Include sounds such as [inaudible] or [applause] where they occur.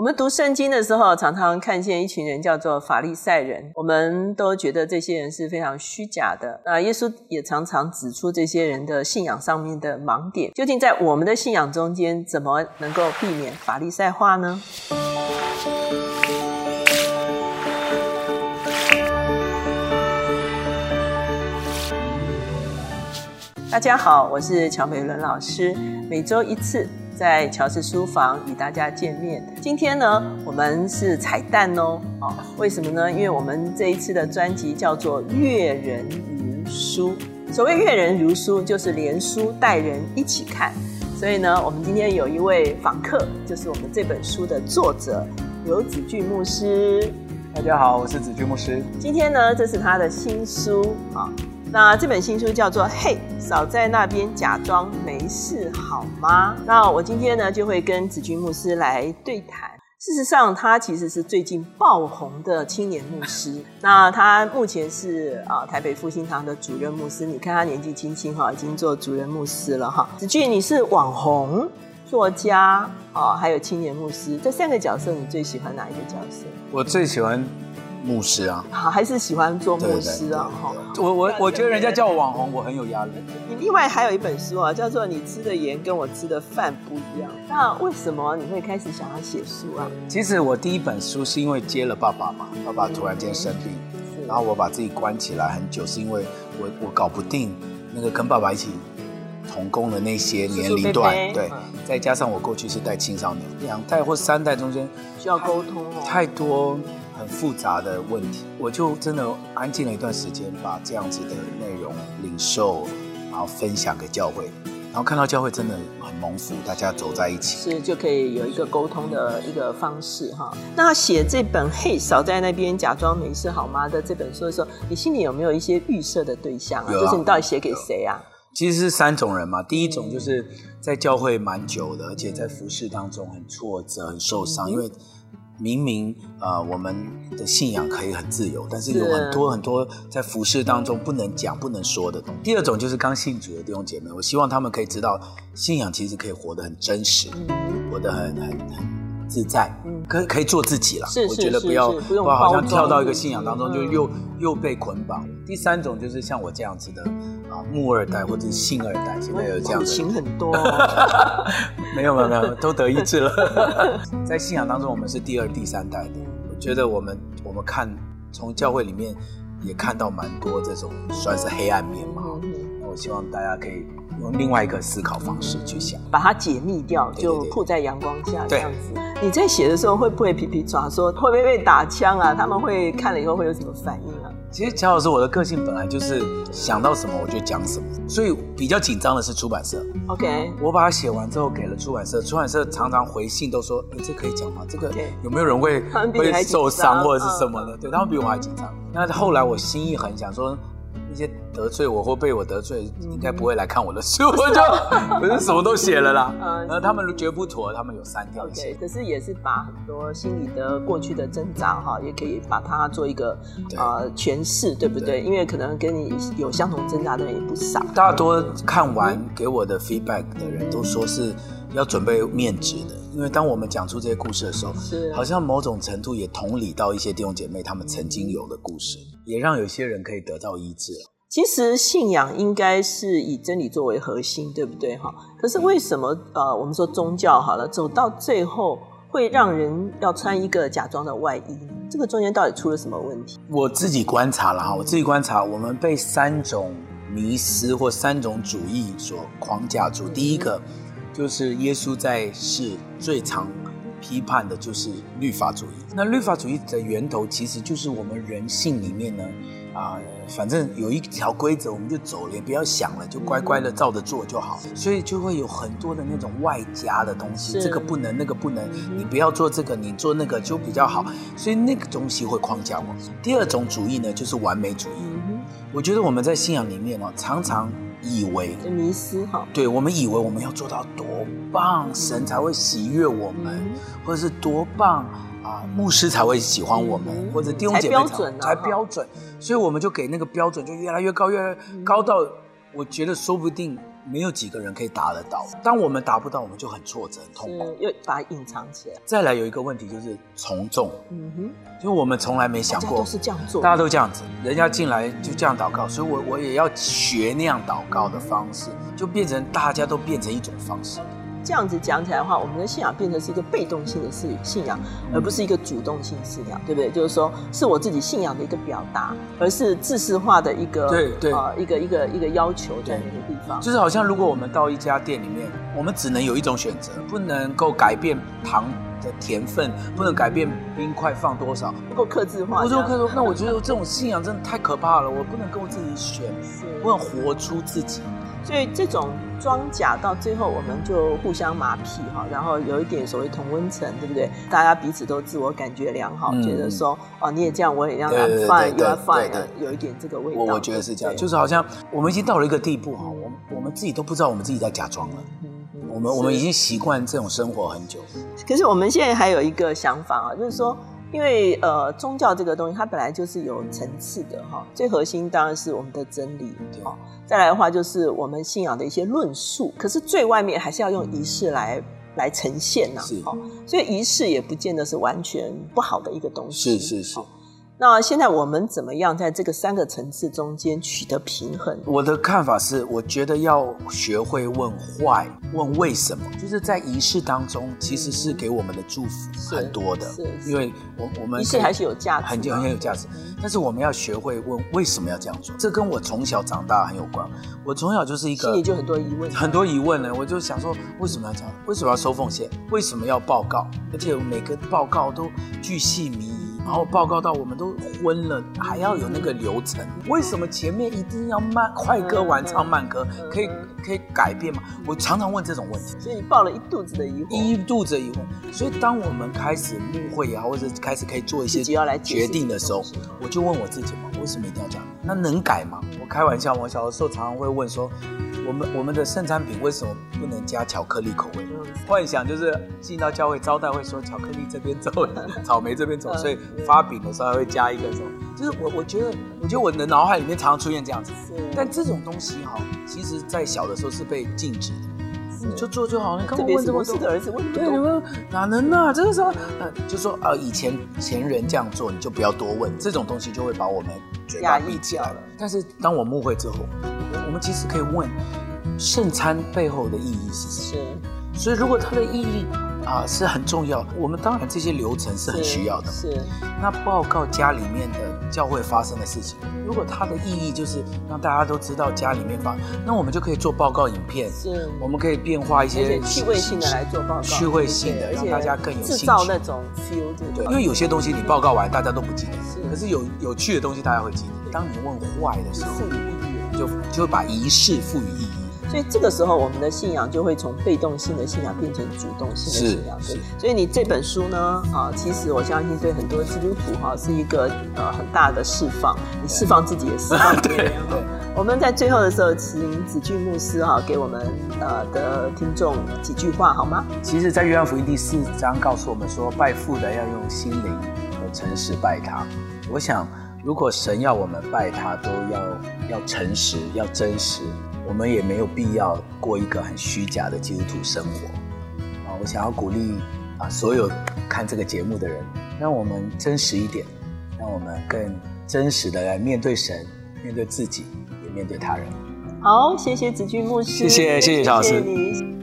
我们读圣经的时候，常常看见一群人叫做法利赛人，我们都觉得这些人是非常虚假的。那耶稣也常常指出这些人的信仰上面的盲点。究竟在我们的信仰中间，怎么能够避免法利赛化呢？大家好，我是乔美伦老师，每周一次。在乔氏书房与大家见面。今天呢，我们是彩蛋哦。哦，为什么呢？因为我们这一次的专辑叫做《阅人如书》。所谓“阅人如书”，就是连书带人一起看。所以呢，我们今天有一位访客，就是我们这本书的作者刘子俊牧师。大家好，我是子君牧师。今天呢，这是他的新书啊。那这本新书叫做《嘿，少在那边假装没事好吗》？那我今天呢就会跟子君牧师来对谈。事实上，他其实是最近爆红的青年牧师。[laughs] 那他目前是啊台北复兴堂的主任牧师。你看他年纪轻轻哈，已经做主任牧师了哈。子俊，你是网红、作家啊，还有青年牧师这三个角色，你最喜欢哪一个角色？我最喜欢。牧师啊，好，还是喜欢做牧师啊，哈。我我我觉得人家叫我网红，我很有压力。你另外还有一本书啊，叫做《你吃的盐跟我吃的饭不一样》。那为什么你会开始想要写书啊？其实我第一本书是因为接了爸爸嘛，爸爸突然间生病，然后我把自己关起来很久，是因为我我搞不定那个跟爸爸一起同工的那些年龄段，对，再加上我过去是带青少年，两代或三代中间需要沟通哦，太多。很复杂的问题，我就真的安静了一段时间，把这样子的内容领受，然后分享给教会，然后看到教会真的很蒙福，大家走在一起，是就可以有一个沟通的一个方式哈。那写这本《嘿，少在那边假装没事好吗》的这本书的时候，你心里有没有一些预设的对象啊？就是你到底写给谁啊？其实是三种人嘛。第一种就是在教会蛮久的，而且在服饰当中很挫折、很受伤，因为。明明啊，我们的信仰可以很自由，但是有很多很多在服饰当中不能讲、不能说的东西。第二种就是刚信主的弟兄姐妹，我希望他们可以知道，信仰其实可以活得很真实，活得很很很自在，嗯可可以做自己了。我觉得不要不好像跳到一个信仰当中就又又被捆绑。第三种就是像我这样子的。啊，木二代或者是信二代，现在有这样的情很多，没有没有没有，都得医治了。[laughs] 在信仰当中，我们是第二、第三代的。我觉得我们我们看从教会里面也看到蛮多这种算是黑暗面嘛。我希望大家可以用另外一个思考方式去想，把它解密掉，就铺在阳光下这样子。你在写的时候会不会皮皮抓说会不会被打枪啊？他们会看了以后会有什么反应啊？其实乔老师，我的个性本来就是想到什么我就讲什么，所以比较紧张的是出版社。OK，我把它写完之后给了出版社，出版社常常回信都说：“哎，这可以讲吗？这个有没有人会会受伤或者是什么的？”对，他们比我还紧张。那后来我心一横，想说。一些得罪我或被我得罪，应该不会来看我的书，[laughs] 我就 [laughs] 我就什么都写了啦。然后他们觉得不妥，他们有删掉一些。可是也是把很多心里的过去的挣扎哈，也可以把它做一个呃诠释，对不对？因为可能跟你有相同挣扎的人也不少。大多看完给我的 feedback 的人都说是要准备面值的，因为当我们讲出这些故事的时候，是好像某种程度也同理到一些弟兄姐妹他们曾经有的故事。也让有些人可以得到医治其实信仰应该是以真理作为核心，对不对？哈。可是为什么呃，我们说宗教好了，走到最后会让人要穿一个假装的外衣？这个中间到底出了什么问题？我自己观察了哈，我自己观察，我们被三种迷思或三种主义所框架住。第一个就是耶稣在世最常批判的就是律法主义。那律法主义的源头其实就是我们人性里面呢，啊，反正有一条规则我们就走了，也不要想了，就乖乖的照着做就好。所以就会有很多的那种外加的东西，这个不能，那个不能，你不要做这个，你做那个就比较好。所以那个东西会框架我。第二种主义呢，就是完美主义。我觉得我们在信仰里面哦，常常。以为迷失哈，对我们以为我们要做到多棒，神才会喜悦我们，或者是多棒啊，牧师才会喜欢我们，或者弟兄姐妹才才标准，所以我们就给那个标准就越来越高，越来越高到我觉得说不定没有几个人可以达得到。当我们达不到，我们就很挫折、很痛苦。是又把它隐藏起来。再来有一个问题就是从众，嗯哼，就我们从来没想过都，是这样做，大家都这样子，人家进来就这样祷告，所以我我也要学那样祷告的方式，就变成大家都变成一种方式。这样子讲起来的话，我们的信仰变成是一个被动性的信信仰，而不是一个主动性信仰，对不对？就是说，是我自己信仰的一个表达，而是自私化的一个对对呃一个一个一个要求在那个地方。就是好像如果我们到一家店里面，我们只能有一种选择，不能够改变糖的甜分，不能改变冰块放多少。不够克制化我这样，就可那我觉得这种 [laughs] 信仰真的太可怕了，我不能跟我自己选，是我想活出自己。所以这种装甲到最后，我们就互相麻痹哈，然后有一点所谓同温层，对不对？大家彼此都自我感觉良好，嗯觉得说哦你也这样，我也这样对对，I'm 对 fine，you 对 are 对 fine，对有一点这个味道。我我觉得是这样，就是好像我们已经到了一个地步哈，我们我们自己都不知道我们自己在假装了。我们我们已经习惯这种生活很久，可是我们现在还有一个想法啊，就是说，因为呃，宗教这个东西它本来就是有层次的哈，最核心当然是我们的真理哦，再来的话就是我们信仰的一些论述，可是最外面还是要用仪式来。来呈现呐、是哦，所以仪式也不见得是完全不好的一个东西。是是是哦。那现在我们怎么样在这个三个层次中间取得平衡？我的看法是，我觉得要学会问 why，问为什么，就是在仪式当中，其实是给我们的祝福很多的是，是因为我我们仪式还是有价值很嘛很有价值。但是我们要学会问为什么要这样做，这跟我从小长大很有关。我从小就是一个心里就很多疑问。很多疑问呢，我就想说，为什么要这样？为什么要收奉献？为什么要报告？而且每个报告都巨细靡遗，然后报告到我们都昏了，还要有那个流程。为什么前面一定要慢快歌晚唱慢歌？可以可以改变吗？我常常问这种问题。所以你抱了一肚子的疑惑。一肚子疑问，所以当我们开始慕会啊，或者开始可以做一些要来决定的时候我就问我自己嘛，为什么一定要这样？那能改吗？我开玩笑，我小的时候常常会问说，我们我们的圣餐品为什么不能加巧克力口味？嗯幻想就是进到教会招待会说巧克力这边走，[laughs] 草莓这边走，嗯所以发饼的时候还会加一个什么？就是我我觉得，我觉得我的脑海里面常常出现这样子。但这种东西哈，其实在小的时候是被禁止的，你就做就好了。你干嘛特别是问这么多我四？个儿子问不对，你懂。们哪能啊？这个时候，呃，就说呃，以前前人这样做，你就不要多问，这种东西就会把我们嘴巴压抑闭起来了。但是当我慕会之后，我我们其实可以问圣餐背后的意义是什么？是所以如果它的意义啊、是很重要，我们当然这些流程是很需要的。是那报告家里面的教会发生的事情，如果它的意义就是让大家都知道家里面发，那我们就可以做报告影片，是，我们可以变化一些趣味性的来做报告，趣味性的让大家更有制兴趣造那种 feel，对对，因为有些东西你报告完大家都不记得，是可是有有趣的东西大家会记得。当你问坏的时候。就就会把仪式赋予意义。所以这个时候，我们的信仰就会从被动性的信仰变成主动性的信仰。是对，所以你这本书呢，啊，其实我相信对很多基督徒哈、是一个呃很大的释放，你释放自己也释放别人。对对我们在最后的时候，请子俊牧师哈、给我们呃的听众几句话好吗？其实，在约翰福音第四章告诉我们说，拜父的要用心灵和诚实拜他。我想，如果神要我们拜他，都要要诚实，要真实，我们也没有必要过一个很虚假的基督徒生活。啊，我想要鼓励啊所有看这个节目的人，让我们真实一点，让我们更真实的来面对神，面对自己，也面对他人。好，谢谢子君牧师，谢谢谢谢乔老师谢谢你。